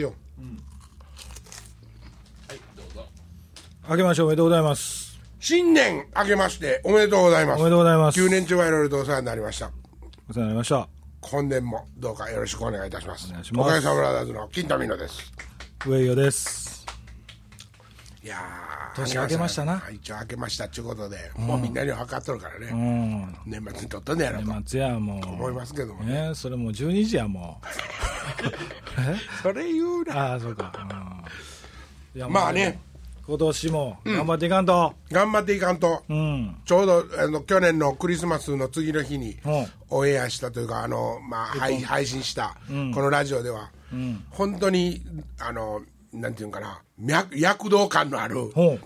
てよ明けましておめでとうございます。新年明けましておめでとうございますおめでとうございます。9年中はいろいろとお世話になりましたお世話になりました。今年もどうかよろしくお願いいたしますお願いしますおかげさまブラザーズの金田美濃です上与です。いやー年明けましたなはい一応明けましたっちゅうことで、もうみんなには分かっとるからうね、ん。年末にとっとんねやろと年末やもう。思いますけどもねねそれもう12時やも それ言うう。なああ、そうか。うんいやまあね。今年も頑張っていかんと。頑張っていかんとうん。ちょうどあの去年のクリスマスの次の日にうんオンエアしたというかあの、まあ、配配信したこのラジオでは、ん本当にあのなんていうんかな脈躍動感のある言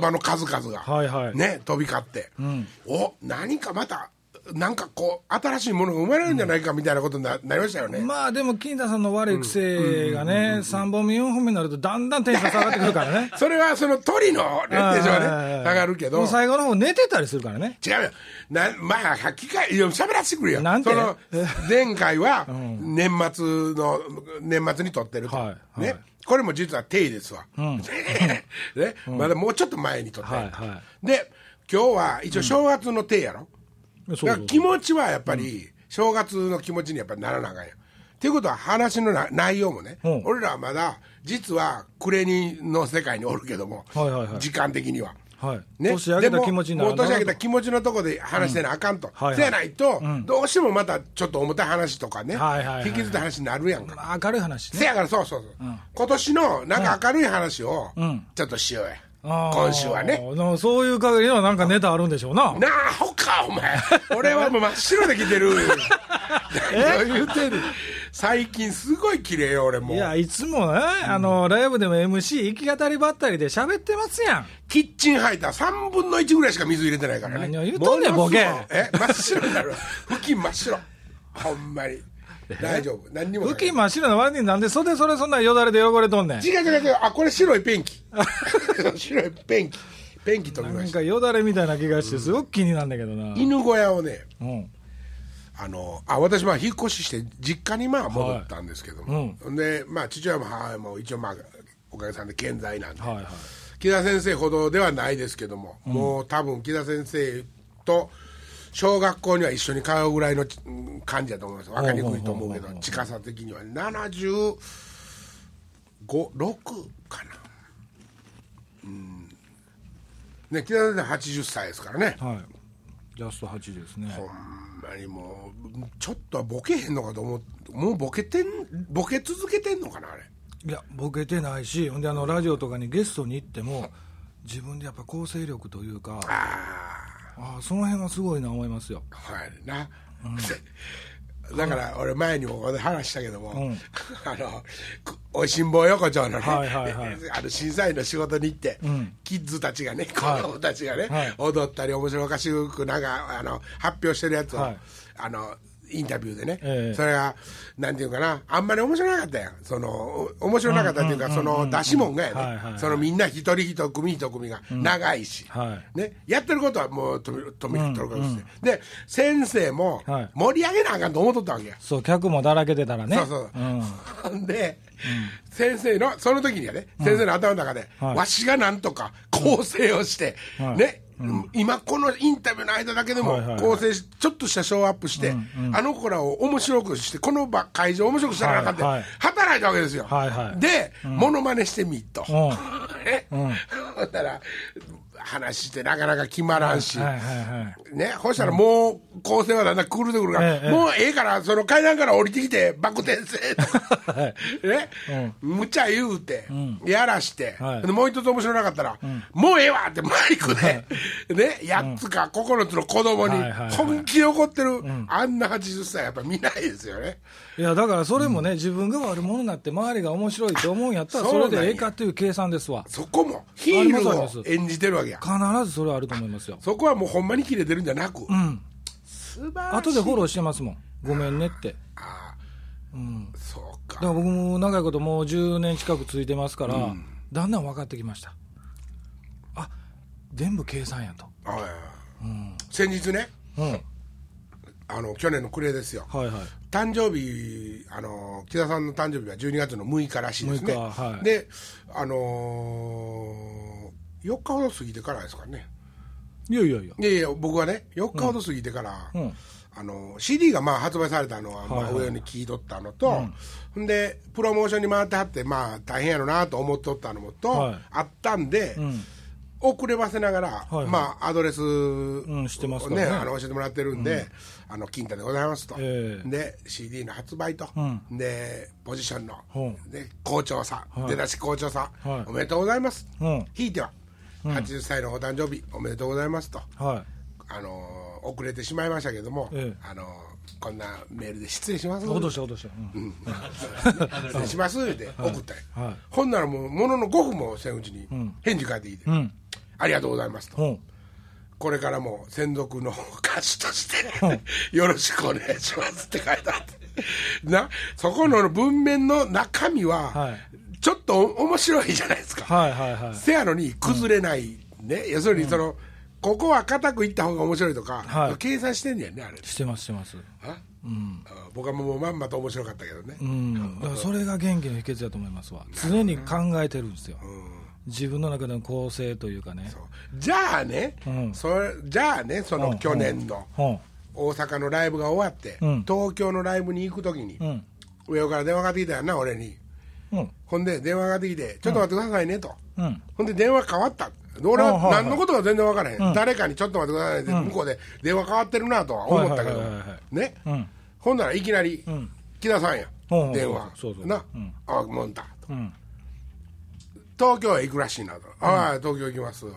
葉の数々が、はいはい。ね、飛び交って、ん。お何かまたなんかこう新しいものが生まれるんじゃないかみたいなことにななりましたよね。まあでも、金田さんの悪い癖がね、3本目、4本目になると、だんだんテンション下がってくるからね。それはその鳥のテージははいね下がるけど。もう最後の方寝てたりするからね。違うよ。なまあ機会いや喋らせてくれよ。なんて？その 前回は年末の年末に撮ってると、はいはい。ねこれも実は定位ですわ、ね。まだもうちょっと前に撮って。る、はいはで今日は一応正月の定やろ、そうだから気持ちはやっぱり正月の気持ちにやっぱりならなあかんよ。っていうことは話のな内容もね、うん。俺らはまだ実は暮れにの世界におるけども、はいはいはい。時間的には。はい。ね、年明けた気持ちになるでももう年明けた気持ちのとこで話してなあかんと、はいはい。せやないと、どうしてもまたちょっと重たい話とかね、はいはいはい。引きずった話になるやんか、明るい話ね。せやからそうそうそう、今年のなんか明るい話をん。ちょっとしようや、今週はね。そういう限りのなんかネタあるんでしょうな。なあほかお前。俺はもう真っ白で来てる。何を言うてんの？最近すごい綺麗よ俺も。いうや、いつもね、あの、ライブでも MC、行き語りばったりで喋ってますやん。キッチンハイター3分の1ぐらいしか水入れてないからね。何を言うとんねんボケ。え真っ白になる付近真っ白。ほんまに。大丈夫。何にもない。付近真っ白な割になんで袖それそんなよだれで汚れとんねん。違う違う違う。あこれ白いペンキ。白いペンキ。ペンキ取りなんました。かよだれみたいな気がしてすごく気になるんだけどな。犬小屋をねうん。あのあ私まあ引っ越しして実家にまあ戻ったんですけども、でまあ父親も母親も一応まあおかげさんで健在なんで、はいはい。木田先生ほどではないですけども、もう多分木田先生と小学校には一緒に通うぐらいのうん感じだと思います。分かりにくいと思うけど近さ的には。756かな。うん。ね木田先生80歳ですからね。はい。ジャスト8ですね。ほんまにもうちょっとはボケへんのかと思うもうボケてんボケ続けてんのかなあれ。いや、ボケてないし、ほんであの、ラジオとかにゲストに行っても、自分でやっぱ構成力というか、ああその辺はすごいな思いますよ。はいな、だから俺前にも話したけども、ん。あのくおいしん坊横丁のね、はいはいはい。あの審査員の仕事に行って、ん。キッズたちがね子はい。供たちがね、はい。踊ったり面白おかしくなんかあの発表してるやつを、はい。あのインタビューでね、ええ。それがなんていうかな。あんまり面白なかったやん。そのお面白なかったっていうか、その出し物がやね、はいはいはい。そのみんな一人一組一組が。長いし、はい。ね、やってることはもうとみとることして、で先生もはい。盛り上げなあかんと思っとったわけ。や、そう、客もだらけてたらね。そうそう。うん。ほんで、先生のその時にはね、先生の頭の中で、はい。わしがなんとか構成をして、はい。ね、今このインタビューの間だけでも構成しちょっとしたショーアップして、あの子らを面白くしてこの場会場を面白くしたらなあかんって、はいはい。働いたわけですよ、はいはい。で、モノマネしてみっと、うん。ね ほんなら話してなかなか決まらんし、はいはいはい。ね、そしたらもう構成はだんだん狂ってくるから、ええもうええからその階段から降りてきてバク転生とか。はい。ね、無茶言うて、やらして、はい。でもう一つ面白なかったら、もうええわってマイクで、ね、8つか9つの子供に本気で怒ってる、あんな80歳やっぱ見ないですよね。いや、だからそれもね、自分が悪者になって周りが面白いと思うんやったら、それでええかっていう計算ですわ。そこもヒールを演じてるわけや。必ずそれはあると思いますよ。そこはもうほんまに切れてるんじゃなく、うん。素晴らしい。後でフォローしてますもん。ごめんねって。ああうん。そうか。だから僕も長いこともう10年近く続いてますから、だんだん分かってきました。あ、全部計算やと。はい先日ね、うん。あの去年の暮れですよ。はいはい。誕生日、あの木田さんの誕生日は12月の6日らしいですね。6日はい。で、あのー、4日ほど過ぎてからですかね。いやいやいや。いやいや、僕はね、4日ほど過ぎてから、うん。あの CD がまあ発売されたのは、まあ、上に聞いとったのと、ほん。で、プロモーションに回ってはって、まあ、大変やろなと思っとったのもと、はい。あったんで、ん遅ればせながら、はいはい。まあ、アドレス、ん知ってますからね。あの教えてもらってるんで、あの金太でございますと、ええ。で CD の発売と、うん。でポジションの、う。んで好調さ、はい。出だし好調さ、はい。おめでとうございます、うん。ひいては、80歳のお誕生日、おめでとうございますと。はあのー遅れてしまいましたけども、ええ。あのーこんなメールで失礼します。した落とした、うん。失礼します。って送ったよ、はい。ほんならもうものの5分もせんうちに返事返ってきて、うん。ありがとうございますと、うん。これからも専属の歌手として、よろしくお願いしますって書いてあって。なそこの文面の中身は、はい。ちょっと面白いじゃないですか、せやのに崩れない、ね。要するにその、ここは固くいった方が面白いとか、はい。計算してんねやねあれ。してますしてます。あ？あ僕はもうまんまと面白かったけどね、うん。だからそれが元気の秘訣だと思いますわ。常に考えてるんですよ、自分の中での構成というかね。じゃあね、うん。それじゃあねそのうん。去年のうん。大阪のライブが終わって、うん。東京のライブに行くときに、うん。上から電話かかってきたよな俺に。うん。ほんで電話かかってきて「ちょっと待ってくださいね」と、うん。ほんで電話変わった俺は何のことか全然分からへん、誰かに「ちょっと待ってくださいね」って向こうで電話変わってるなとは思ったけど。ね、うん。ほんならいきなりん。木田さんや、電話。な、うん。あもんだと。うん。東京へ行くらしいなと、ああ東京行きます、はい。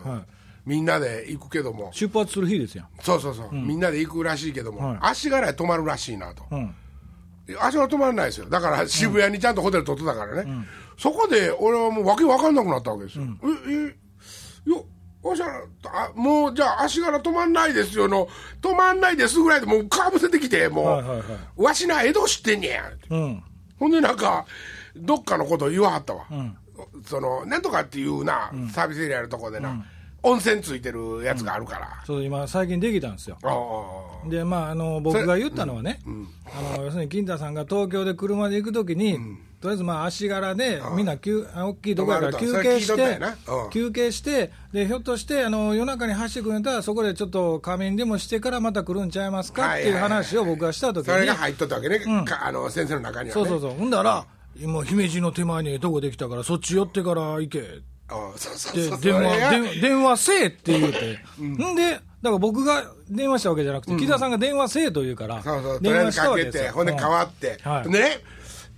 みんなで行くけども。出発する日ですよそうそうそう、みんなで行くらしいけども、はい。足柄へ泊まるらしいなと、うん。足柄泊まらないですよ。だから渋谷にちゃんとホテル取ってたからね、そこで俺はもうわけわかんなくなったわけですよ、ええよ足柄あもうじゃあ足柄泊まんないですよの泊まんないですぐらいでもうかぶせてきてもう、はいはいはい。わしな江戸知ってんねやうん。ほんでなんかどっかのこと言わはったわ、そのなんとかっていうな、サービスエリアのとこでな、温泉ついてるやつがあるから、そう今最近できたんですよ。でまああの僕が言ったのはね、あの要するに金太さんが東京で車で行くときに、とりあえずまあ足柄でみんな大きいところやから休憩して休憩してでひょっとしてあの夜中に走ってくれたらそこでちょっと仮眠でもしてからまた来るんちゃいますかっていう話を僕がしたときに。それが入っとったわけね、かあの先生の中にはね。そうそうそう。ほんだら今姫路の手前にええとこできたからそっち寄ってから行け。ああそうそうでそう電話電電話せえって言うて、ん。で、だから僕が電話したわけじゃなくて、木田さんが電話せえと言うから、電話したわけですよ。ほんで変わって、はい。でね、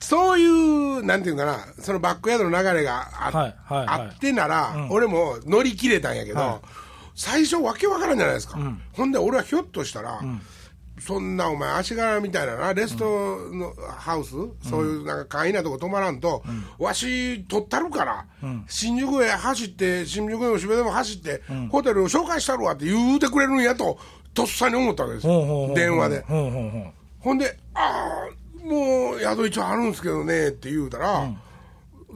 そういう、なんていうかな、そのバックヤードの流れがあ,、はいはいはい。あってなら、俺も乗り切れたんやけど、はい。最初、わけわからんじゃないですか、ほんで俺はひょっとしたら、そんなお前、足柄みたいなな、レストのハウス、そういうなんか簡易なとこ泊まらんと、わし、取ったるから、新宿へ走って、新宿への渋谷でも走って、ホテルを紹介したるわって言うてくれるんやと、とっさに思ったわけですよ。電話で。ほんで、ああ、もう宿一応あるんですけどねって言うたら、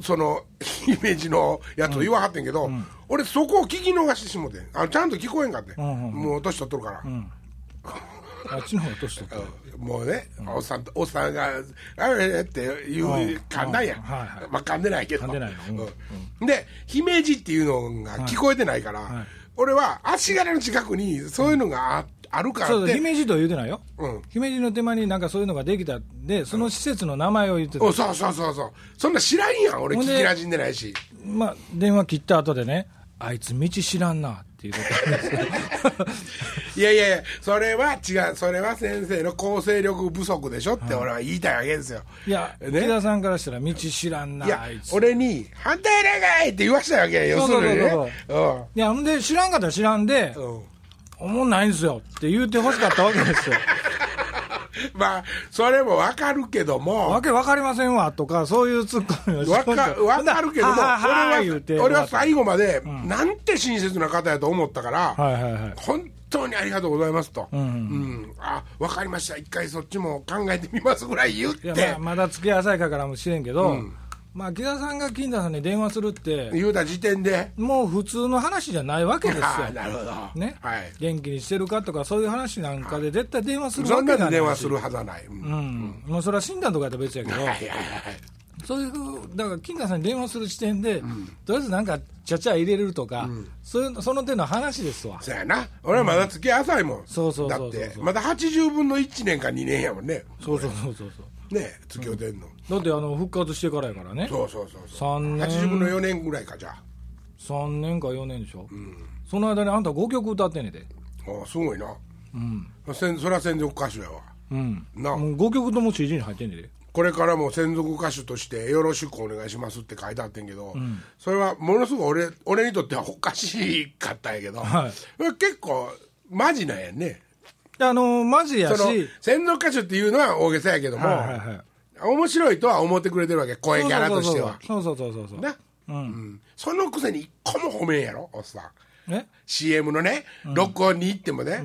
その イメージのやつを言わはってんけど、俺、そこを聞き逃してしもてん。あのちゃんと聞こえんかって、もう年取っとるから。あっちの方が年取った。もうね、おっさんとおっさんが、あれっていう、うん噛んだんや、うん。はいはい。まあ噛んでないけど、でないようん。で、姫路っていうのが聞こえてないから、はい。俺は足柄の近くにそういうのがああるからそうそう、姫路とは言うてないよ。うん姫路の手前になんかそういうのができたんで、その施設の名前を言ってた。おそうそうそうそう、そんな知らんやん、俺、聞きなじんでないし。まあ、電話切った後でね、あいつ道知らんなっていうことなんですよ いやいやいや、それは違う、それは先生の構成力不足でしょって俺は言いたいわけですよ。いや、ね木田さんからしたら道知らんな、いやあい、つ。俺に、反対願いって言わしたわけよ、要するにね。いや、ほんで、知らんかったら知らんで、うんうんおもんないんですよって言うてほしかったわけですよ。まあ、それもわかるけども、わけわかりませんわとか、そういうツッコミをしわかわかるけども、ははは言うて俺は俺は最後まで、なんて親切な方やと思ったから、はいはいはい。本当にありがとうございますと、うんんあ分かりました、一回そっちも考えてみますぐらい言って、まあ、まだ付き合い浅いかからもしれんけど、まあ、木田さんが金田さんに電話するって、言うた時点で。もう普通の話じゃないわけですよ。なるほど。ね。はい。元気にしてるかとか、そういう話なんかで絶対電話するそんなわけがないしに電話す。るはずはない、うん。うん、もうそれは診断とかやったら別やけど、はいはいはいそういう、だから金田さんに電話する時点で、とりあえずなんか、ちゃちゃ入れれるとか、そういうその手の話ですわ。そうやな。俺はまだ付き合い浅いもん、そうそうそうそうだってまだ80分の1年か2年やもんね。そうそうそうそうそう。ね付き合うてんの、だってあの復活してからやからね、そうそうそうそう。3年。80分の4年ぐらいかじゃあ。3年か4年でしょ、その間にあんた5曲歌ってんねんで、ああすごいな。うん、せんそれは専属歌手やわ。うん、なもう5曲とも CD に入ってんねんで、これからも専属歌手としてよろしくお願いしますって書いてあってんけど、それはものすごい俺俺にとってはおかしかったんやけど、はい。結構マジなんやね。であのマジやそのし、専属歌手っていうのは大げさやけども、はいはいはい、面白いとは思ってくれてるわけ声キャラとしては。そうそうそうそうそう。な、うん。そのくせに一個も褒めんやろおっさん。え？CM のね録音に行ってもね、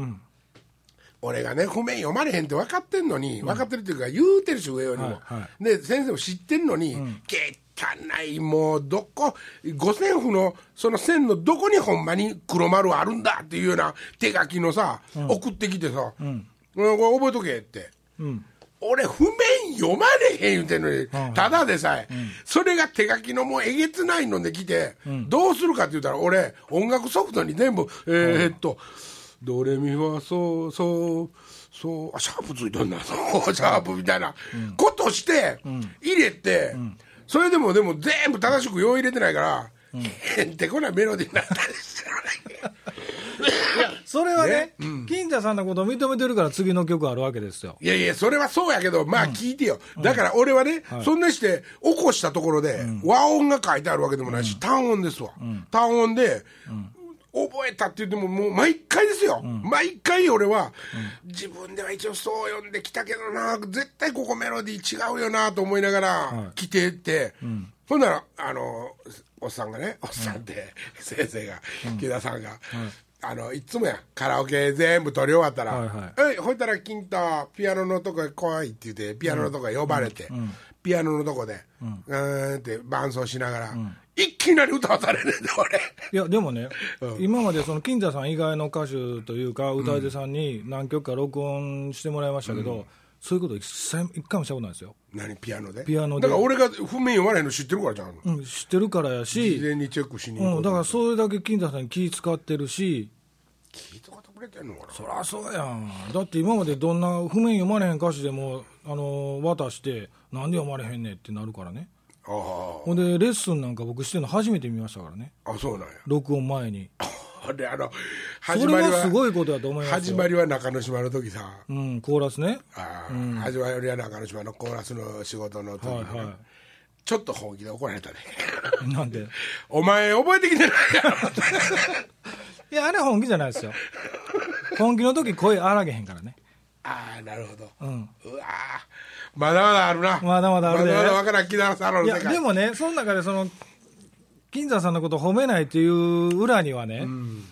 俺がね譜面読まれへんって分かってんのに、分かってるっていうか言うてるし上よりも、はいはで先生も知ってんのに、けったないもうどこ五線譜のその線のどこにほんまに黒丸あるんだっていうような手書きのさ、送ってきてさ、うんこれ覚えとけって。うん俺譜面読まれへん言うてんのに、ただでさえ、それが手書きのもうえげつないので来て、どうするかって言ったら俺音楽ソフトに全部えーっとドレミファソソソあシャープついとんなそう シャープみたいなことして入れて、それでもでも全部正しく用入れてないから、へんてこなメロディーになったりしてるそれはね、金田さんのことを認めてるから次の曲あるわけですよ。いやいや、それはそうやけど、まあ聞いてよ。だから俺はね、そんなして起こしたところで、和音が書いてあるわけでもないし、単音ですわ。単音で、覚えたって言っても、もう毎回ですよ。毎回俺は、自分では一応そう読んできたけどな、絶対ここメロディー違うよなと思いながら来てって、ほんなら、あの、おっさんがね、おっさんって、先生が、木田さんが、あの、いつもや、カラオケ全部撮り終わったら、はいはいえいほいたら金太ピアノのとこへ来いって言ってピアノのとこへ呼ばれて、ピアノのとこで、うん、ーんって伴奏しながら、いきなり歌わされるんで俺。いや、でもね、今までその金田さん以外の歌手というか、歌い手さんに何曲か録音してもらいましたけど、そういうこと一切一回もしたことないですよ。何？ピアノで？ピアノでだから俺が譜面読まれへんの知ってるからじゃん、うん、知ってるからやし、事前にチェックしに行こう、うんだからそれだけ金田さんに気使ってるし、聞いたことくれてんのかな？そりゃそうやん。だって今までどんな譜面読まれへん歌詞でも、あの渡して、なんで読まれへんねんってなるからね。あほんで、レッスンなんか僕してるの初めて見ましたからね。ああそうなんや録音前に。であのそ始まりはれはすごいことだと思いますよ。始まりは中之島の時さうん、コーラスね。あー、始まりは中之島のコーラスの仕事の時にね、はいはちょっと本気で怒られたねい。なんで？お前覚えてきてないやろ いや、あれは本気じゃないですよ。本気の時声荒げへんからね。ああなるほど、うん。うわーまだまだあるなまだまだあるでまだまだ分からん木田さんのいや、世界でもね、その中でその、金田さんのことを褒めないっていう裏にはね、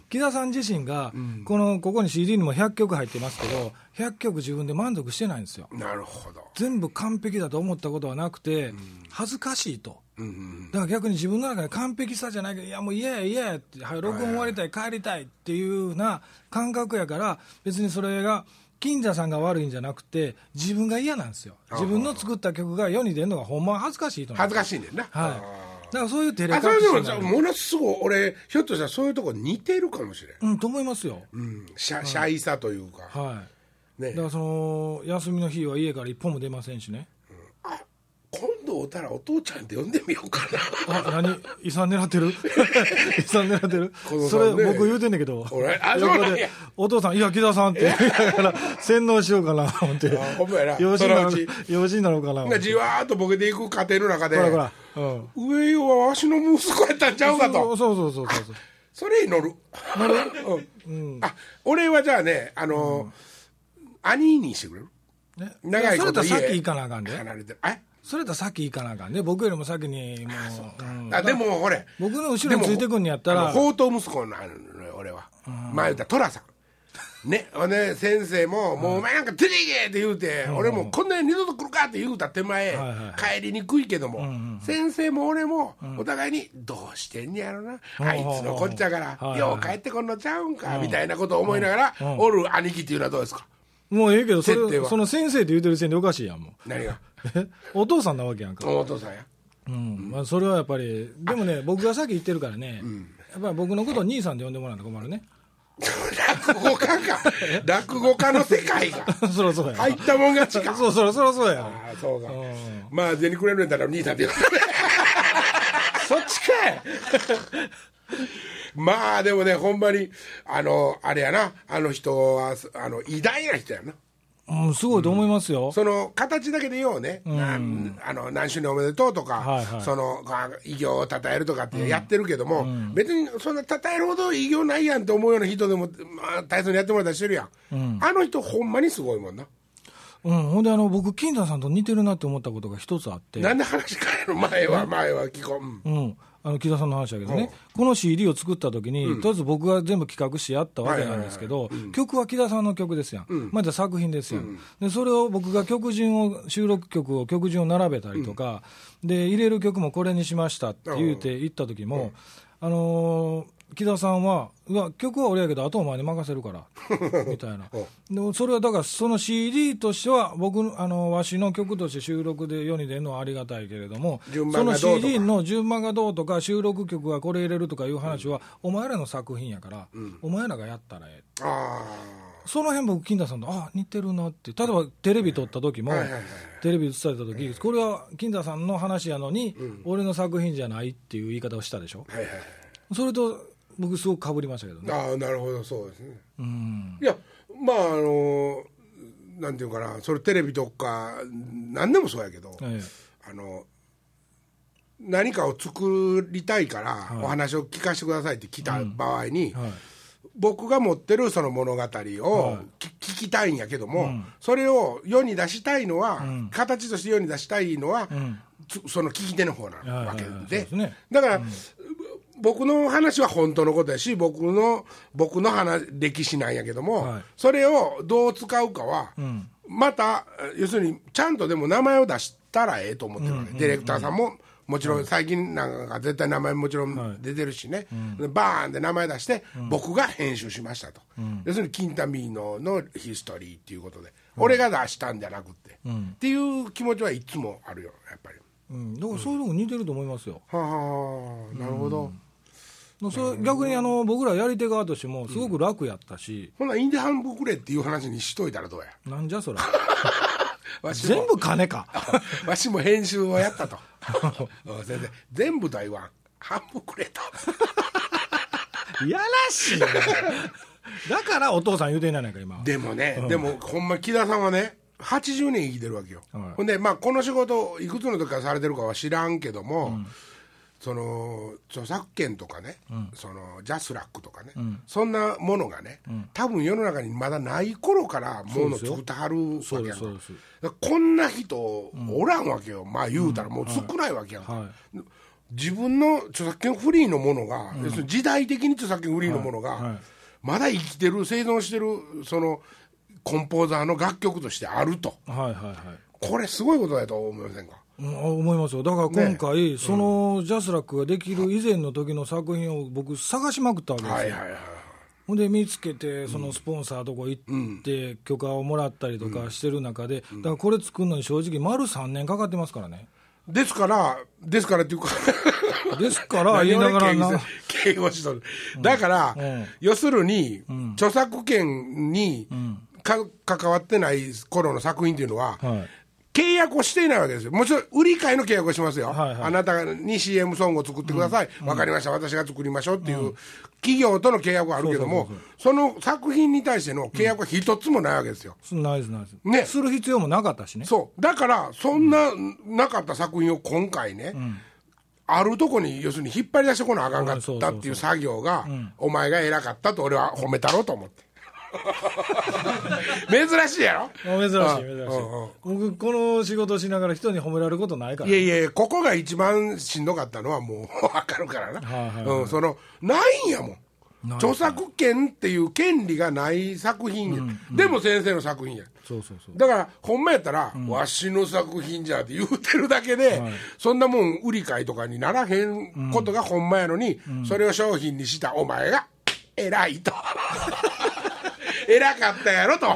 木田さん自身が、この、ここに CD にも100曲入ってますけど、100曲自分で満足してないんですよ。なるほど。全部完璧だと思ったことはなくて、恥ずかしいと。うんうんだから逆に自分の中で完璧さじゃないけど、いやもう嫌や嫌やって、はい、録音終わりたい、帰りたいっていうような感覚やから、別にそれが、金田さんが悪いんじゃなくて、自分が嫌なんですよ。自分の作った曲が世に出るのがほんまは恥ずかしいと恥ずかしいねんな。はい。だからそういう照れあ隠それでもさしものすごい俺ひょっとしたらそういうとこ似てるかもしれん、うん、と思いますよ。うん、シャシャイさというか、はい。ねだからその、休みの日は家から一歩も出ませんしね。あ今度おたらお父ちゃんって呼んでみようかなあ、何？遺産狙ってる？遺産狙ってる？このそれ僕言うてんねんけど。俺あそうなんや横でお父さん、いや、木田さんって言いながら洗脳しようかな、思って。あほんまやな養子になのうち養子になろうかな。じわーっとボケていく過程の中でほらほら。うん。上よはわしの息子やったんちゃうかとそうそうそうそうそう。それに乗るなるうんあ俺はじゃあねあの、兄にしてくれるね、長いことそれとさっき家行かなあかんで。離れてるえそれとさっき行かなあかんで。僕よりも先に、もう。うん。あでもほれ。僕の後ろについてくんにやったら。あの、宝刀息子なのよ俺は、前言った寅さん。ね、ほんで先生も、もうお前なんか出ていけって言うて、俺もこんなに二度と来るか？って言うた手前、はいは帰りにくいけども、先生も俺も、お互いに、どうしてんねやろな、あいつのこっちゃから、はいはいよう帰ってこんのちゃうんか、みたいなことを思いながら、おる兄貴っていうのはどうですか？もうええけどそ設定は。れその先生って言うてる時点でおかしいやんもう。何が？え お父さんなわけやんか、お父さんや。うんまあ、それはやっぱりでもね僕が先言ってるからね、やっぱり僕のことを兄さんで呼んでもらうと困るね落語家か。落語家の世界が。そろそろや入ったもん勝ちか。そうそろそろそうやああ、そうかん。まあ、銭くれるんやったら兄さんって言う。そっちかいまあ、でもね、ほんまに、あの、あれやな、あの人は、あの、偉大な人やな。うん、すごいと思いますよ、その形だけでようね、なん。あの何周年おめでとうとか、はいはい。そのあ偉業を称えるとかってやってるけども、別にそんな称えるほど偉業ないやんと思うような人でも、まあ、体操にやってもらったりしてるやん、あの人、ほんまにすごいもんな、うん、ほんであの僕金田さんと似てるなって思ったことが一つあって。なんで話変えるの、前は、前は聞こう、うん。うん、あの木田さんの話だけどね、この CD を作った時に、とりあえず僕が全部企画してやったわけなんですけど、曲は木田さんの曲ですやん、まだ作品ですやん、で、それを僕が曲順を、収録曲を曲順を並べたりとか、で入れる曲もこれにしましたって言うて言った時も、あのー木田さんは、うわ、曲は俺やけど、あとお前に任せるから、みたいな。でもそれはだから、その CD としては、僕の、あの、わしの曲として収録で世に出るのはありがたいけれども、順その CD の順番がどうとか、収録曲がこれ入れるとかいう話は、お前らの作品やから、お前らがやったらええ。あその辺僕、金田さんと、あ似てるなって、例えばテレビ撮った時も、テレビ映された時、これは金田さんの話やのに、俺の作品じゃないっていう言い方をしたでしょ。あ、はいはい。それと僕、すごくかぶりましたけどね。ああ、なるほど、そうですね。うん。いや、まあ、あの、なんていうかな、それテレビとか、なんでもそうやけど、えあの何かを作りたいから、はい。お話を聞かせてくださいって来た場合に、えはい。僕が持ってるその物語をはい。聞聞きたいんやけども、それを世に出したいのは、ん。形として世に出したいのは、その聞き手の方なわけで。ですね。だから、僕の話は本当のことやし僕の僕の話歴史なんやけども、はい。それをどう使うかは、ん。また要するにちゃんとでも名前を出したらええと思ってるわけ、ディレクターさんももちろん最近なんか絶対名前もちろん出てるしね、でバーンって名前出して、僕が編集しましたと、要するにキンタミーノのヒストリーっていうことで、俺が出したんじゃなくて、っていう気持ちはいつもあるよやっぱり。うん、だからそういうとこ似てると思いますよ。はあ、なるほど。それ逆にあの僕らやり手側としてもすごく楽やったし、ほな、インディハンブくれっていう話にしといたらどうや？なんじゃそら わしも全部金か わしも編集をやったと。うん先生、全部とは言わん。半分くれと。やらしいなだからお父さん言うてんやないか今でもね、でもほんま木田さんはね、80年生きてるわけよ。はいほんで、まあ、この仕事、いくつの時からされてるかは知らんけども、その著作権とかね、そのジャスラックとかね、そんなものがね、多分世の中にまだない頃からもの作ってはるわけやんか。こんな人おらんわけよ、まあ言うたらもう少ないわけやんか、は自分の著作権フリーのものが、要するに時代的に著作権フリーのものが、はい。はい。まだ生きてる生存してるそのコンポーザーの楽曲としてあると。はいはいはい。これすごいことだと思いませんか？うん思いますよ。だから今回、そのジャスラックができる以前の時の作品を僕探しまくったわけですよ、はいはいはいほんで見つけて、そのスポンサーとこ行って、許可をもらったりとかしてる中で、だからこれ作るのに正直、丸3年かかってますからね。ですからですからっていうか ですから、言いながらな、敬語しとる。だから、うん。要するに、著作権にか関わってない頃の作品っていうのは、はい契約をしていないわけですよ。もちろん、売り買いの契約をしますよ。はいはいあなたに CM ソングを作ってください。わ、かりました。私が作りましょうっていう、企業との契約はあるけども、その作品に対しての契約は一つもないわけですよ。ナイスナイス、ねする必要もなかったしね。そう。だから、そんな、なかった作品を今回ね、あるとこに、要するに引っ張り出してこなあかんかったっていう作業が、お前が偉かったと俺は褒めたろうと思って。珍しいやろ？あ珍しい、珍しい。うんうん。僕、この仕事しながら人に褒められることないから。いやいや、ここが一番しんどかったのはもうわかるからな。はいはいはい。うん、その、ないんやもん。著作権っていう権利がない作品や、でも先生の作品や。そうそうそう。だからほんまやったら、わしの作品じゃって言うてるだけで、そんなもん売り買いとかにならへんことがほんまやのに、それを商品にしたお前が偉いと 偉かったやろと、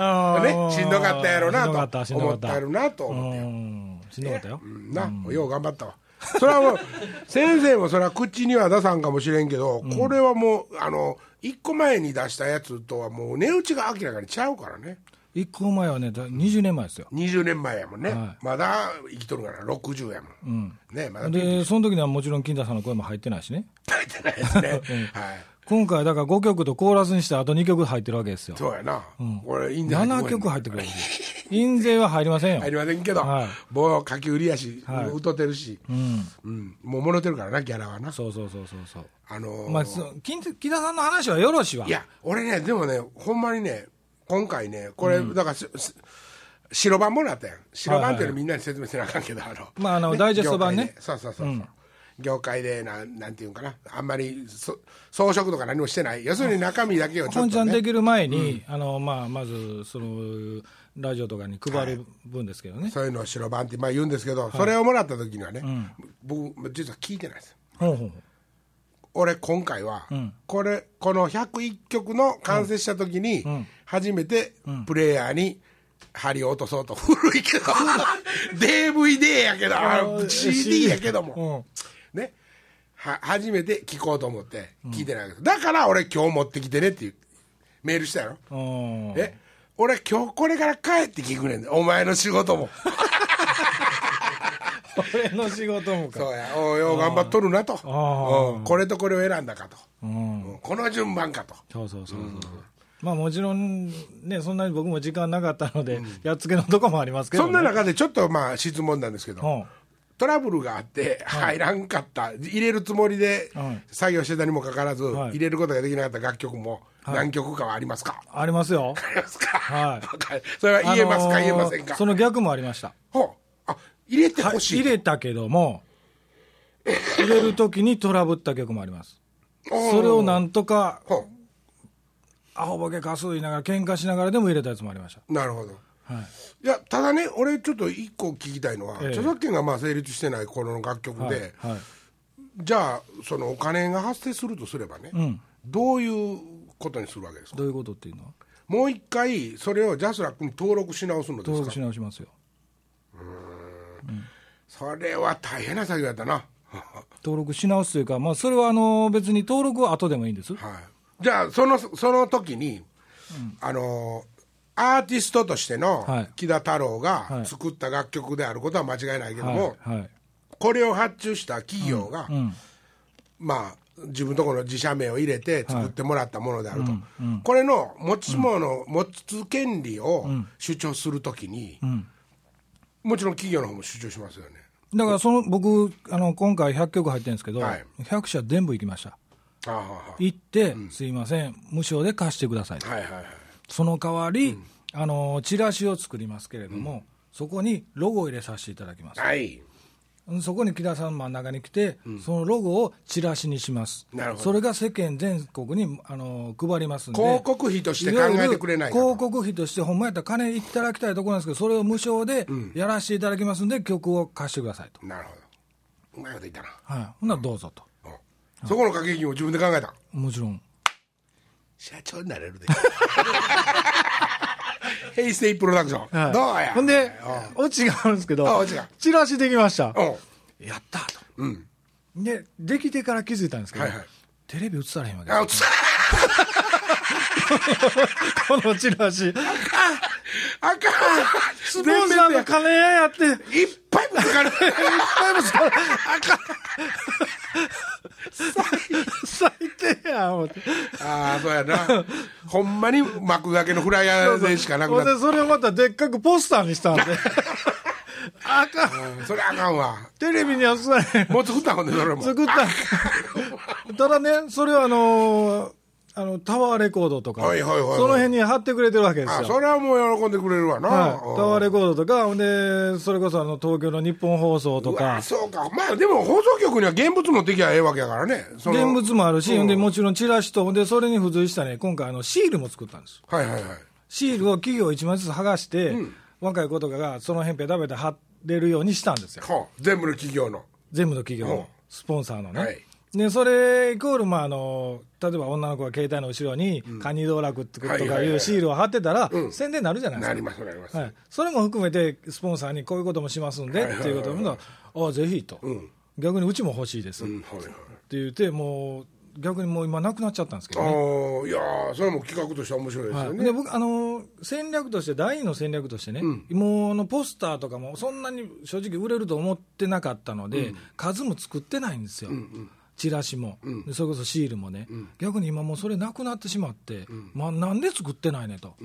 ね、しんどかったやろなと思ったやろなと思って。しんどかったよ。うんな、よう頑張ったわ。それはもう、先生もそれは口には出さんかもしれんけど、これはもう、あの、一個前に出したやつとはもう値打ちが明らかにちゃうからね。一個前はね、だ20年前ですよ。20年前やもんね。はまだ生きとるから60やもん。ね、まだで、その時にはもちろん金田さんの声も入ってないしね。入ってないですね。はい。今回、だから5曲とコーラスにしてあと2曲入ってるわけですよ。そうやな。これ、印税入ってこ7へん曲入ってくるわけ印税は入りませんよ。入りませんけどはい、もう書き売りやし、はい歌ってるし、うん。うん、もうもろてるからな、ギャラはな。そうそうそうそうそう。あのーまあ、木田さんの話はよろしいわ。いや、俺ね、でもね、ほんまにね、今回ね、これ、だから白番もらったやん。白番っていうのみんなに説明せなあかんけど、あの、まああのダイジェスト版ねそうそうそうそう。業界でなん、なんていうんかな、あんまりそ装飾とか何もしてない、要するに中身だけをちょっと、ね、本ちゃんできる前に、あのまあ、まずそのラジオとかに配る分ですけどね、そういうのを白番ってまあ言うんですけど、それをもらった時にはね、僕、実は聞いてないです。ほうほう俺、今回は、これ、この101曲の完成した時に、初めてプレイヤーに針を落とそうと、古いけど、DVD やけど、CD やけども、ね、は初めて聞こうと思って聞いてないわけです、だから俺、今日持ってきてねっていうメールしたやろ？うん。え？俺、今日これから帰って聞くねんで、お前の仕事も。俺の仕事もか。そうや、おうよう頑張っとるなと、あうん。これとこれを選んだかと、うん。うん。この順番かと。そうそうそうそう、まあもちろんねそんなに僕も時間なかったので、やっつけのとこもありますけど、ね、そんな中でちょっとまあ質問なんですけど、うんトラブルがあって入らんかった、入れるつもりではい。作業してたにもかかわらず、はい。入れることができなかった。楽曲も何曲かはありますか、ありますよ。ありますか、はい。それは言えますか、あのー言えませんか？その逆もありました。ほう。あ入れてはいほしい、入れたけども入れるときにトラブった曲もあります。それをなんとかほアホボケかす言いながら喧嘩しながらでも入れたやつもありましうなるほど。た、はい、いやただね俺ちょっと一個聞きたいのは、ええ。著作権がまあ成立してないこの楽曲で、はいはい。じゃあそのお金が発生するとすればね、ん。どういうことにするわけですか？どういうことっていうのは？もう一回それをジャスラックに登録し直すのですか？登録し直しますよ。それは大変な作業やったな。登録し直すというか、まあ、それはあの別に登録は後でもいいんです、はい。じゃあそのその時に、あのアーティストとしてのはい。木田太郎がはい。作った楽曲であることは間違いないけども、これを発注した企業が、うん。まあ自分のところの自社名を入れて作ってもらったものであると、これの持ち物、持つ権利を主張するときに、もちろん企業の方も主張しますよね。だからその僕あの今回100曲入ってるんですけど、はい。100社全部行きました。行って、すいません。無償で貸してくださいと、あはいはいはいその代わり、あのチラシを作りますけれども、そこにロゴを入れさせていただきます、はい。そこに木田さん真ん中に来て、そのロゴをチラシにします。なるほど。それが世間全国にあの配りますんで広告費として考えてくれない広告費としてほんまやったら金いただきたいところなんですけどそれを無償でやらせていただきますんで、曲を貸してくださいと、なるほど。うまいこと言ったな、はい、ほんならどうぞと。うん。そこの掛け金を自分で考えた？もちろん社長になれるで。ヘイステイプロダクション、はい。どうや。ほんでうん。オチがあるんですけあどオチラシできました。う。んやったと。うん。でできてから気づいたんですけど、はいはい。テレビ映されへんわけあですつ このチラシ。あかん。スポンサーの金屋やって。いっぱいぶつかる 最低や思って。ああそうやな。ほんまに幕掛けのフライヤーでしかなくなっでそれをまたでっかくポスターにしたんで。あかんそれあかん。わテレビには映されへん。もう作ったもんねそれも。作った。ただねそれはあのーあのタワーレコードとか、はいはいはいはい。その辺に貼ってくれてるわけですあよ。それはもう喜んでくれるわな、はい、タワーレコードとか、ほんで、それこそあの東京の日本放送とか、そうか。まあでも放送局には現物持ってきゃええわけやからね。現物もあるし、うん。でもちろんチラシと、ほんでそれに付随したね、今回あの、シールも作ったんです。はいはいはい。シールを企業1枚ずつ剥がして、若い子とかがその辺ペタペタ貼れるようにしたんですよ。はあ、全部の企業の。全部の企業うん。のスポンサーのね。はいでそれイコール、まあ、あの例えば女の子が携帯の後ろに、カニ道楽とかはいはいはいい。うシールを貼ってたら、うん。宣伝になるじゃないですか。なりますなります、はい、それも含めて、スポンサーにこういうこともしますんで、はいはいはいっていうことが、ああ、ぜひと、ん。逆にうちも欲しいです、ってうん。はいはい言って、もう逆にもう今、なくなっちゃったんですけあどね。ーいやーそれも企画としては面白いですはい、よね、で僕あの戦略として、第二の戦略としてね、もうあのポスターとかもそんなに正直売れると思ってなかったので、数も作ってないんですよ、チラシも、でそれこそシールもね、逆に今、もうそれなくなってしまって、まあ、なんで作ってないねと。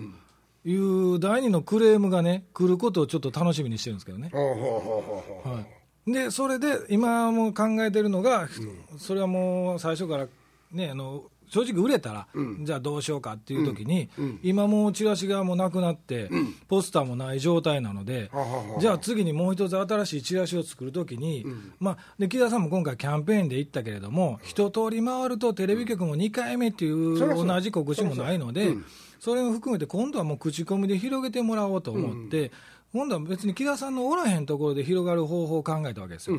いう第二のクレームがね、来ることをちょっと楽しみにしてるんですけどね。はい、でそれで今も考えてるのが、それはもう最初から、ね、あの正直売れたら、じゃあどうしようかっていう時に、今もうチラシがもうなくなって、ポスターもない状態なので、じゃあ次にもう一つ新しいチラシを作るときに、まあ、で木田さんも今回キャンペーンで行ったけれども、一通り回るとテレビ局も2回目っていう同じ告知もないので、それを含めて今度はもう口コミで広げてもらおうと思って、今度は別に木田さんのおらへんところで広がる方法を考えたわけですよ。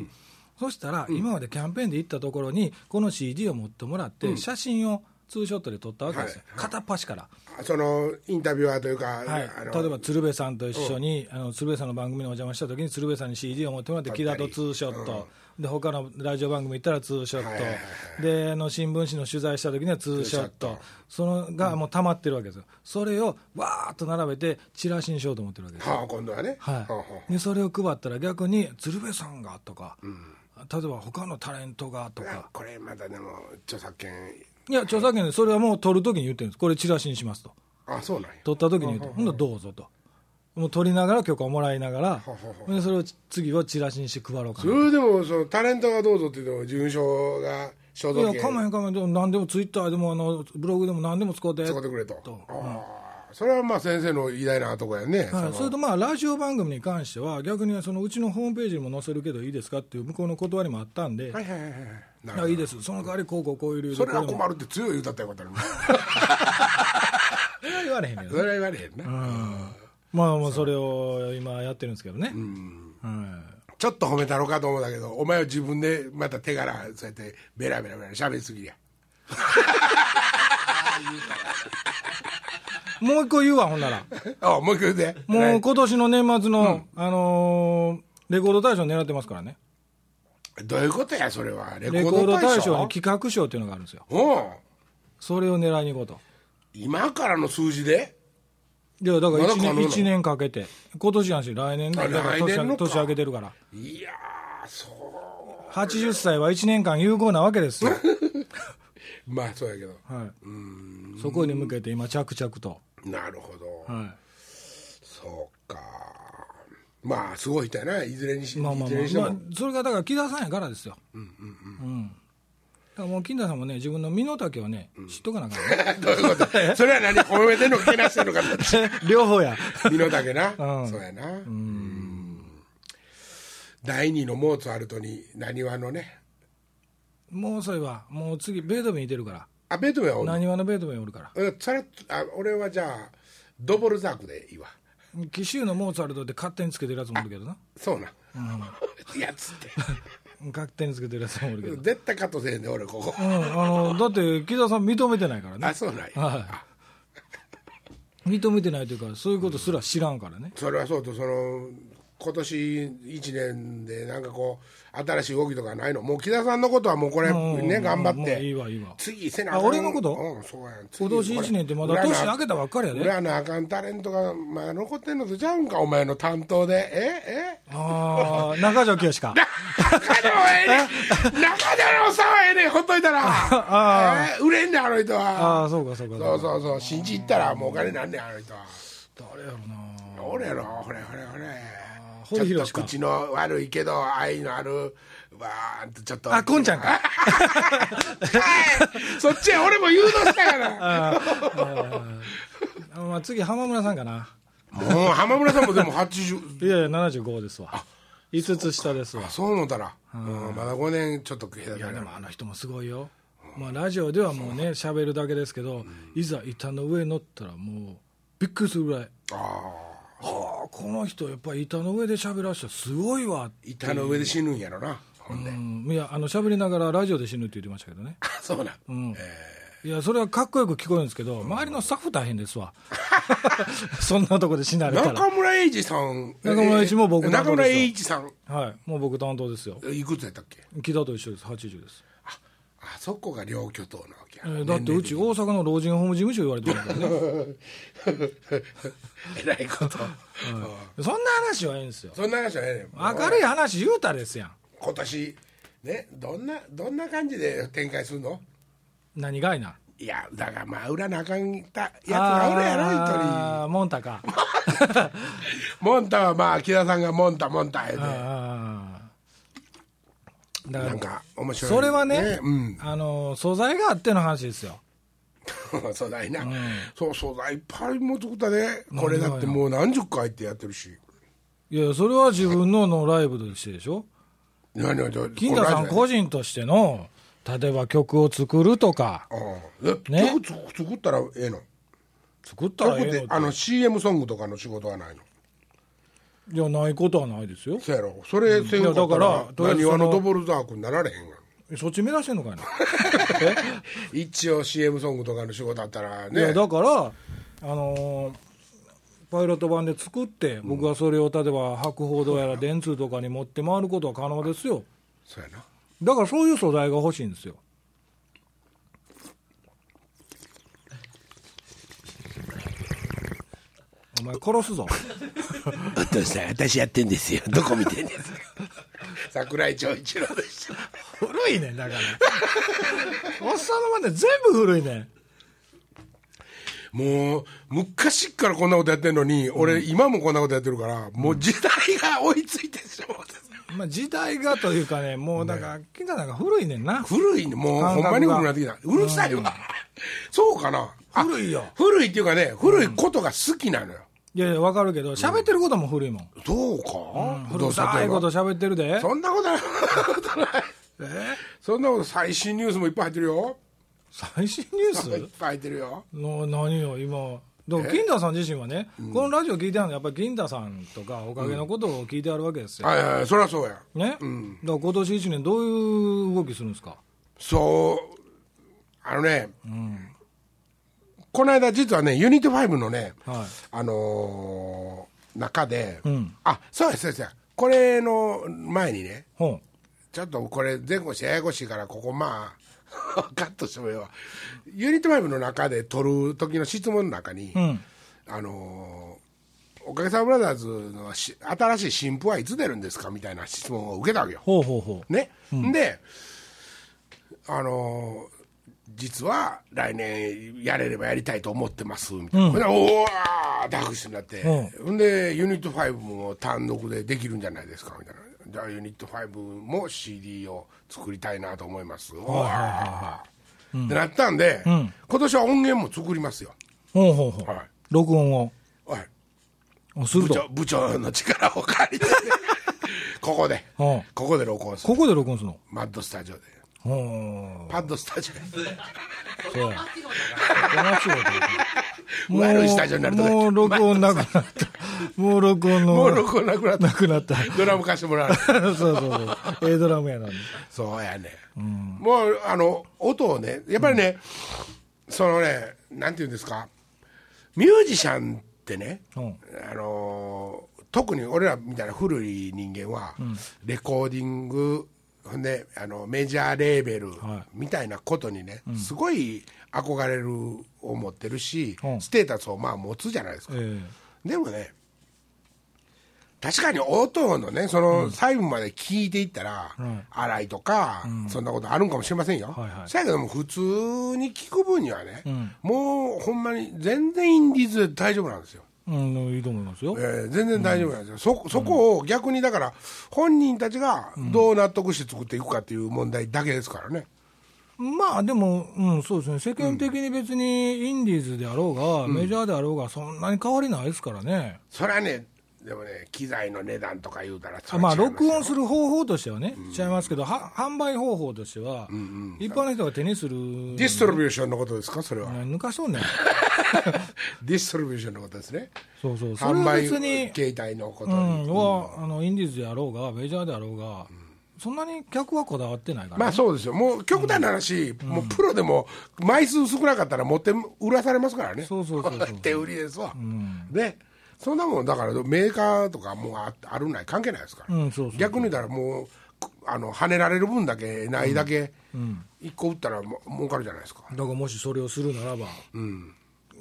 そしたら、今までキャンペーンで行ったところに、この CD を持ってもらって、写真をツーショットで撮ったわけですよ、はい。片っ端から。そのインタビュアーというか、はい。例えば鶴瓶さんと一緒に、あの鶴瓶さんの番組にお邪魔した時に鶴瓶さんに CD を持ってもらって木田とツーショット、で他のラジオ番組行ったらツーショット、はいはいはい。であの新聞紙の取材した時にはツーショット。そのがもう溜まってるわけですよ。それをわーっと並べてチラシにしようと思ってるわけですよ。はあ今度はね、はあははい、でそれを配ったら逆に鶴瓶さんがとか、例えば他のタレントがとあかこれまたでも著作権。いや著作権でそれはもう取る時に言ってるんです。これチラシにしますと。あそうなんや。取った時に言ってほんならどうぞと。もう取りながら許可をもらいながらでそれを次はチラシにして配ろうかなそれでもそのタレントがどうぞって言っても事務所が所い属権。やかまへんかまへん。でも何でもツイッターでもあのブログでも何でも使うて。使ってくれと。と。ああそれはまあ先生の偉大なとこやね、はい、それのとまあラジオ番組に関しては逆にそのうちのホームページにも載せるけどいいですかっていう向こうの断りもあったんで、はいはいはいはい。いやいいです。その代わりこうこうこういう理由どそれは困るって強い言うたったらよかったそれは言われへんけどね。それは言われへんな、まあまあそれを今やってるんですけどね、はいちょっと褒めたろかと思ったけどお前は自分でまた手柄そうやってベラベラベラ喋りすぎやもう一個言うわほんなら。あもう一回言うてもう今年の年末の、あのーレコード大賞狙ってますからね。どういうことやそれは。レコレコードード大賞？大賞に企画賞っていうのがあるんですよ。う。んそれを狙いに行こうと。今からの数字で？いやだから1年まだ可能なの？一年かけて。今年やし来年だあだから来年のか。年年明けてるから。いやーそう。80歳は1年間有効なわけですよ、まあそうやけど。はい、そこに向けて今着々と、なるほど、はそうか。まあすごい人やな。いずれにし,、い、まあまあまあ、まあ、それがだから木田さんやからですよ、うんだからもう金田さんもね自分の身の丈をね、知っとかなあかんね。どういうこと？それは何褒めてんのけなしてんのか。両方や。身の丈な、うん。そうやな。うん。第二のモーツァルトになにわのね？もうそれはもう次ベートーベンいてるからあベートーベンはおる。なにわのベートーベンおるから。えさらっとあ俺はじゃあドボルザークでいいわ。紀州のモーツァルトで勝手につけてるやつもおるけどな。そうな、やつって。勝手につけてるやつもおるけど、うん、絶対カットせえへんで俺ここ、あのだって木田さん認めてないからね。あそうなんや、はい。認めてないというかそういうことすら知らんからね、それはそうとその今年1年でなんかこう新しい動きとかないの？もう木田さんのことはもうこれうんね頑張って。いいわいいわ。次せなあ俺のこと？うんそうやん。今年1年ってまだ年明けたばっかりやで。裏なあかんタレントがまだ残ってんのとちゃうんかお前の担当で。ええ？ああ中条清か。中でもええね 中での差はええねほっといたら。あえー売れんねんあの人は。ああそうかそうかそうそうそう信じったらもうお金なんねんあの人は。誰やろな。俺やろほれほれほれ。堀ちょっと口の悪いけど愛のあるわーんとちょっと。あこんちゃんか。はい。そっちへ俺も誘導したから。あまあ、次浜村さんかな。もう浜村さんもでも80 いやいや75ですわ。5つ下ですわ。そう思ったら、うん、まだ5年ちょっといやでもあの人もすごいよ、まあ、ラジオではもうね喋るだけですけど、いざ板の上に乗ったらもうびっくりするぐらい。ああはあこの人やっぱり板の上で喋らしたらすごいわ。板の上で死ぬんやろな。ほんで、うん、いやあの喋りながらラジオで死ぬって言ってましたけどね、あそうなん、うん。えいやそれはかっこよく聞こえるんですけど周りのスタッフ大変ですわ。そんなとこで死なーれたら。中村英二さん。中村英二も僕の中村英一さん。はい。もう僕担当ですよ。いくつやったっけ？木田と一緒です。80です、あそこが両巨頭なわけや、えーだってうち大阪の老人ホーム事務所言われてるからね。えらいこと、そんな話はいいんですよ。そんな話はええねん。明るい話言うたですやん。今年ねどんなどんな感じで展開するの？何がいな？いやだからまあ裏なあかんたやつがおるやろ一あーモンタか。人 モンタはまあ木田さんがモンタモンタ言うてなんか面白い。それはねうん。あの素材があっての話ですよ。素材な、そう素材いっぱいも作ったでこれだってもう何十回ってやってるし。いやそれは自分ののライブとしてでしょ。何何何金田さん個人としての例えば曲を作るとか。ね。曲つ作ったらええの？作ったらええのあの CM ソングとかの仕事はないの？いやないことはないですよ。そうやろ。それせんから何話のドボルザークになられへんがそっち目指してん。のかいな一応 CM ソングとかの仕事だったらいやねだからあのーパイロット版で作って、僕はそれを例えば博報堂やら電通とかに持って回ることは可能ですよ。そうやな。だからそういう素材が欲しいんですよ前殺すぞ。お父さん私やってんですよ。どこ見てんですか？桜井長一郎でした。古いねんだから。おっさんのまで全部古いねん。もう昔っからこんなことやってんのに、俺今もこんなことやってるからもう時代が追いついてしまうんですまあ、時代がというかね、もうだから、金田なんか古いねんな。古いね。もうほんまに古くなってきた。うるさいわ、そうかな？あ古いよ。古いっていうかね古いことが好きなのよ、いやいや、わかるけど、喋ってることも古いもん。そうか、古臭いこと喋ってるで。そんなことない。そんなこと最新ニュースもいっぱい入ってるよ。最新ニュース？いっぱい入ってるよ。の何よ、今。だから金田さん自身はね、このラジオ聞いてあるのは、やっぱり金田さんとか、おかげのことを聞いてあるわけですよ。はいはいそりゃそうや。ね、だから今年一年、どういう動きするんですか？そうあのね、この間実はねユニット5のね、はい。あのー中で、ん。あそうですそうですこれの前にね。ちょっとこれ前後してややこしいからここまあ カットしてもよユニット5の中で取る時の質問の中に、ん。あのーおかげさまブラザーズのし新しい新婦はいつ出るんですか？みたいな質問を受けたわけよ。ほうほうほう。ね、であのー実は来年やれればやりたいと思ってますみたいな、ほん。でおおーって拍手になって、ほんでユニット5も単独でできるんじゃないですかみたいな。じゃあユニット5も CD を作りたいなと思います、おーって。なったんで、今年は音源も作りますよ。ほうほうほう。はい。録音を。はい。おすると。部長部長の力を借りて、ね、ここで、うん。ここで録音する。ここで録音するの？マッドスタジオで。パッドスタジオでそうや。間違えたもう悪いスタジオになるもう録音なくなった。もう録音の。もう録音なくなったなくなった。ドラム貸してもらうそうそうそう。ええドラムやのに。そうやね、もうあの音をねやっぱりね、そのねなんていうんですかミュージシャンってね、うんあの特に俺らみたいな古い人間は、レコーディングほんであのメジャーレーベルはい。みたいなことにね、すごい憧れる思ってるし、うん。ステータスをまあ持つじゃないですか、えでもね確かに音のねその細部まで聞いていったら、荒いとか、そんなことあるんかもしれませんよ、はいはい。そやけども普通に聞く分にはね、もうほんまに全然インディーズで大丈夫なんですようん、いいと思いますよ。えー全然大丈夫なんですよ、そそこを逆にだから、本人たちがどう納得して作っていくかっていう問題だけですからね、まあでも、うん、そうですね、世間的に別にインディーズであろうが、メジャーであろうが、そんなに変わりないですからね。それはね、でもね、機材の値段とか言うたら、あまあ、録音するる方法としてはね、違いますけど、は販売方法としては、一般の人が手にする、ディストリビューションのことですか、それは？抜かしとんねん。ディストリビューションのことですね、そうそう、それは販売別に、携帯のことうに。ん、はあのインディーズであろうが、メジャーであろうが、そんなに客はこだわってないから、まあそうですよ、もう極端な話、もうプロでも枚数少なかったら持って売らされますからね、そうそうそうそう。手売りですわ、で、そんなもん、だからメーカーとかもうああるない関係ないですから、うん、そうそう。逆に言ったらもう、くあの跳ねられる分だけ、ないだけ、1個売ったらも儲かるじゃないですか。だからもしそれをするならば、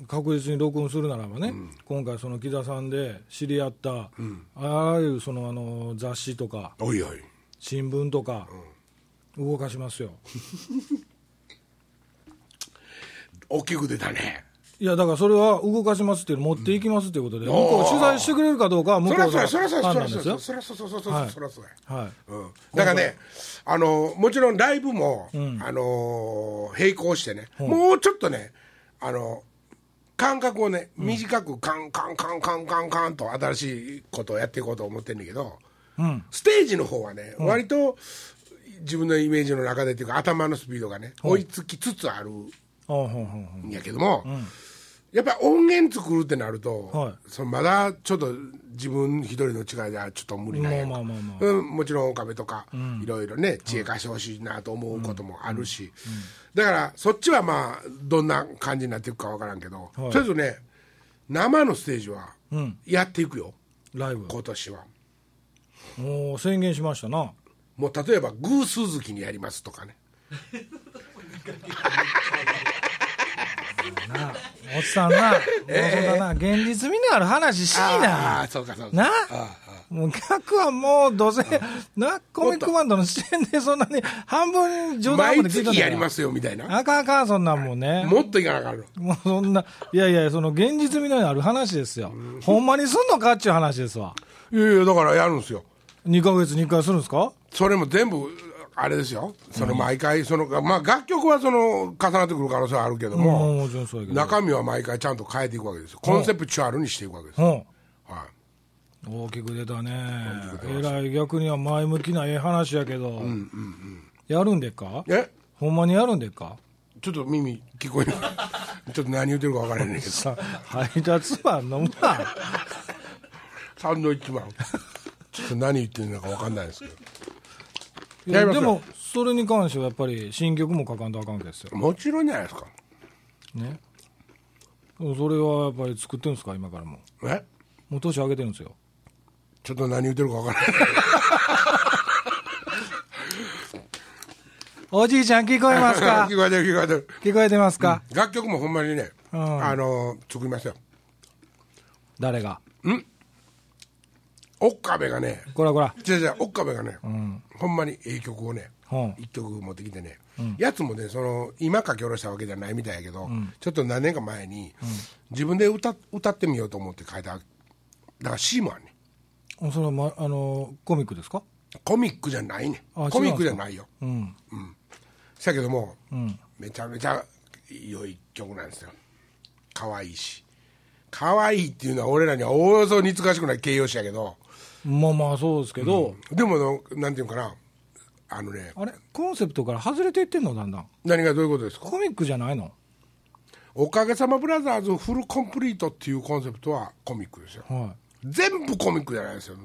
確実に録音するならばね、今回、その木田さんで知り合った、ああいうそのあの雑誌とか、おいおい新聞とか、動かしますよ。大きく出たね。いやだからそれは動かしますっていうの持っていきますっていうことで、向こう取材してくれるかどうかは向そこうのらそうや、そらそうや、判そらそうや、断ですよ。そらそうそうそうそう、はい。そらそうや。はい。うん、だからね、あのもちろんライブも、あの並行してね、もうちょっとね、あの間隔をね、短くカンカンカンカンカンカンと新しいことをやっていこうと思ってんだけど、うんステージの方はね、割と自分のイメージの中でっていうか、頭のスピードがね、追いつきつつあるん。やけども、やっぱり音源作るってなると、はい。そのまだちょっと自分一人の力ではちょっと無理なんやんか。まあまあまあまあ。うん、もちろん岡部とか、いろいろね知恵貸してほしいなと思うこともあるし、だからそっちはまあどんな感じになっていくかわからんけど、はい。とりあえずね生のステージはうん。やっていくよ、ライブ。今年は。もう宣言しましたな。もう例えば偶数月にやりますとかね なあおっさんな、もうそんなな現実味のある話しいあな。あそうかそうか。な？あもう客はもうどうせな？コミックバンドの視点で そんなに半分冗談で聞いとん月やりますすよみたいな。あかんあかんそんなんもんね。もっといかなあかんの。もうそんないやいやその現実味のある話ですよ。ほんまにすんのかっちゅう話ですわ。いやいやだからやるんですよ。2ヶ月に1回するんですか？それも全部あれですよ。その毎回その、まあ、楽曲はその重なってくる可能性はあるけどもも、ちろんそうやけど。中身は毎回ちゃんと変えていくわけですよ。コンセプチュアルにしていくわけですは大きく出たね。えらい逆には前向きなええ話やけど、やるんでっか？い、え？ほんまにやるんでっか？ちょっと耳聞こえない。ちょっと何言ってるか分からへんねんけど。さ配達マンのまあ サンドイッチマン。ちょっと何言ってるのか分かんないですけどでもそれに関してはやっぱり新曲も書かんとあかんわけですよ。もちろんじゃないですか。ね。それはやっぱり作ってるんですか？今からも。え？もう年上げてるんですよ。ちょっと何言ってるか分からない おじいちゃん聞こえますか？聞こえてる聞こえてる。聞こえてますか、楽曲もほんまにね、うん。あの作りますよ。誰が？岡部がねこらこら違う違う岡部がね、ん。ほんまにええ曲をね、うん。一曲持ってきてね、やつもねその今書き下ろしたわけじゃないみたいやけど、ちょっと何年か前に、自分で歌歌ってみようと思って書いただから詩もあんねん。それは、ま、あのコミックですか？コミックじゃないねコミックじゃないよ。うん。せやけども、うん。めちゃめちゃ良い曲なんですよ。可愛いし。可愛いっていうのは俺らにはおおよそ似つかしくない形容詞やけど、まあまあそうですけど、でものなんていうかな。あのね。あれ？コンセプトから外れていってんの？だんだん。何がどういうことですか？コミックじゃないの？おかげさまブラザーズフルコンプリートっていうコンセプトはコミックですよ。はい。全部コミックじゃないですよ。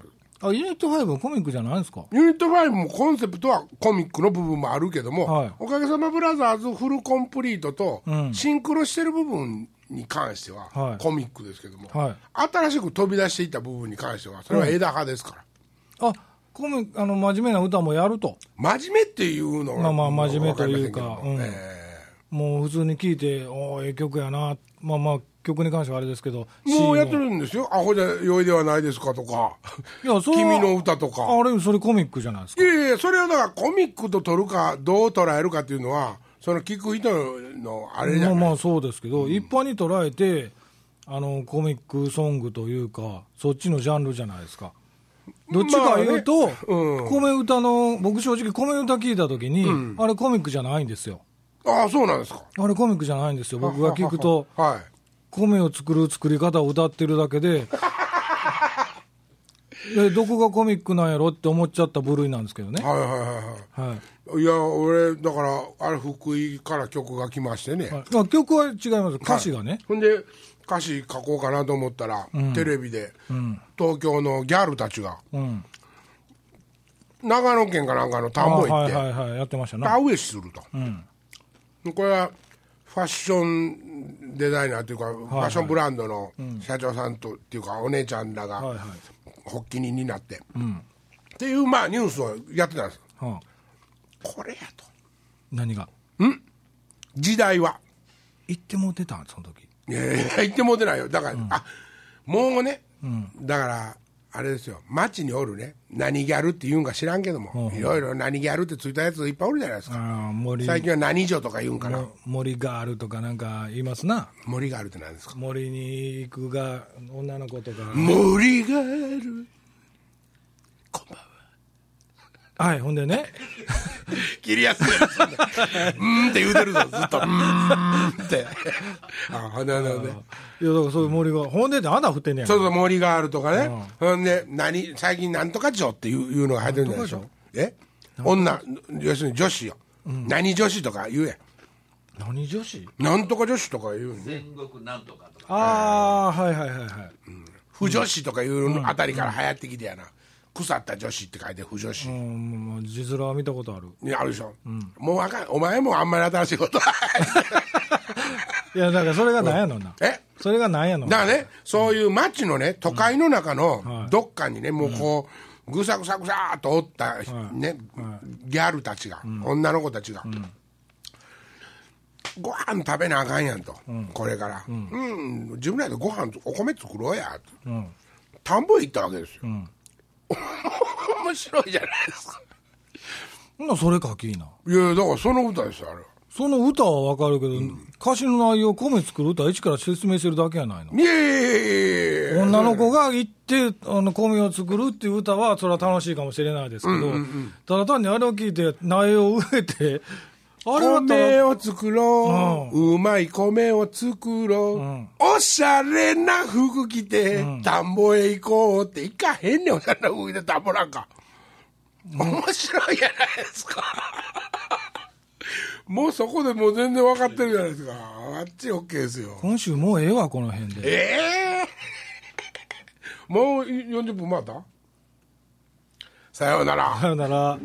あユニット5はコミックじゃないんですか？ユニット5もコンセプトはコミックの部分もあるけども、はい。おかげさまブラザーズフルコンプリートとうん。シンクロしてる部分に関してははい。コミックですけども、はい。新しく飛び出していった部分に関してはそれは枝葉ですから、あコミあの真面目な歌もやると。真面目っていうのはまあまあ真面目というかうんえも。う普通に聴いておおええ曲やな。まあまあ曲に関してはあれですけどーもうやってるんですよ「アホじゃ良いではないですか」とか。いや「それは君の歌」とか。あれそれコミックじゃないですか。いやいやそれをだからコミックと取るかどう捉えるかっていうのはその聞く人のあれじゃない、まあまあそうですけど、一般に捉えてあのコミックソングというか、そっちのジャンルじゃないですか。どっちか言うと、まあね。うん。米歌の、僕正直米歌聞いたときに、あれコミックじゃないんですよ。ああそうなんですか。あれコミックじゃないんですよ。僕が聞くと、はい。米を作る作り方を歌ってるだけで、でどこがコミックなんやろって思っちゃった部類なんですけどね。はいはいはいはいはい。いや俺だからあれ福井から曲が来ましてね、はいまあ、曲は違います。歌詞がね。ほんで歌詞書こうかなと思ったら、テレビで、東京のギャルたちがうん。長野県かなんかの田んぼ行って、あはいはいはい、やってましたね。田植えすると、うん。これはファッションデザイナーというか、ファッションブランドの社長さんとっていうかお姉ちゃんらがはいはい。発起人になって、うん。っていうまあニュースをやってたんです。はあ、これやと。何が？時代は。言ってもうてたん？その時。いやいや言ってもうてないよ。だから、あもうね、だからあれですよ。街におるね。何ギャルって言うんか知らんけども、いろいろ何ギャルってついたやついっぱいおるじゃないですか、最近は何女とか言うんかな、も森があるとかなんか言いますな。森があるって何ですか？森に行くが、女の子とか。森がある。こんばんははい、ほんでね。切りやすいやつうーんって言うてるぞずっと。うーんって。あほんでほんでほんで。いや、だからそういう森が、ほんでって穴降ってんねや。そうそう森があるとかね、ほんで何最近なんとか町っていういうのが入ってるんじゃないでしょえ？女要するに女子よ、何女子とか言うやん。何女子？なんとか女子とか言うんで、戦国なんとかとか。ああ、はいはいはいはい。不女子とかいうあたりから流行ってきてやな、腐った女子って書いて不女子、うん、もう字面は見たことある。ねあるでしょ、もうあかんお前もあんまり新しいこと いや、だからそれが何やのな。え？それが何やのだからね、そういう街のね、都会の中のはい。どっかにね、もうこう、ぐさぐさぐさーっとおった、ね、ギャルたちが、女の子たちが、ご飯食べなあかんやんと、これから。うん、自分らでご飯、お米作ろうや、と。うん。田んぼへ行ったわけですよ。ん面白いじゃないですか。ほな、それ書きいな。いや、だからその歌ですよ、あれ。その歌はわかるけど、歌詞の内容、米作る歌は一から説明してるだけやないの。いやいやいやいや女の子が行って、あの、米を作るっていう歌は、それは楽しいかもしれないですけど、ただ単にあれを聞いて、苗を植えて、米を作ろう、うまい米を作ろう、ん。おしゃれな服着て、田んぼへ行こうって行かへんねんおしゃれな服着て田んぼなんか、面白いじゃないですか。もうそこでもう全然分かってるじゃないですか。あっち OK ですよ。今週もうええわ、この辺で。ええ？もう40分回った？さようなら。さよなら。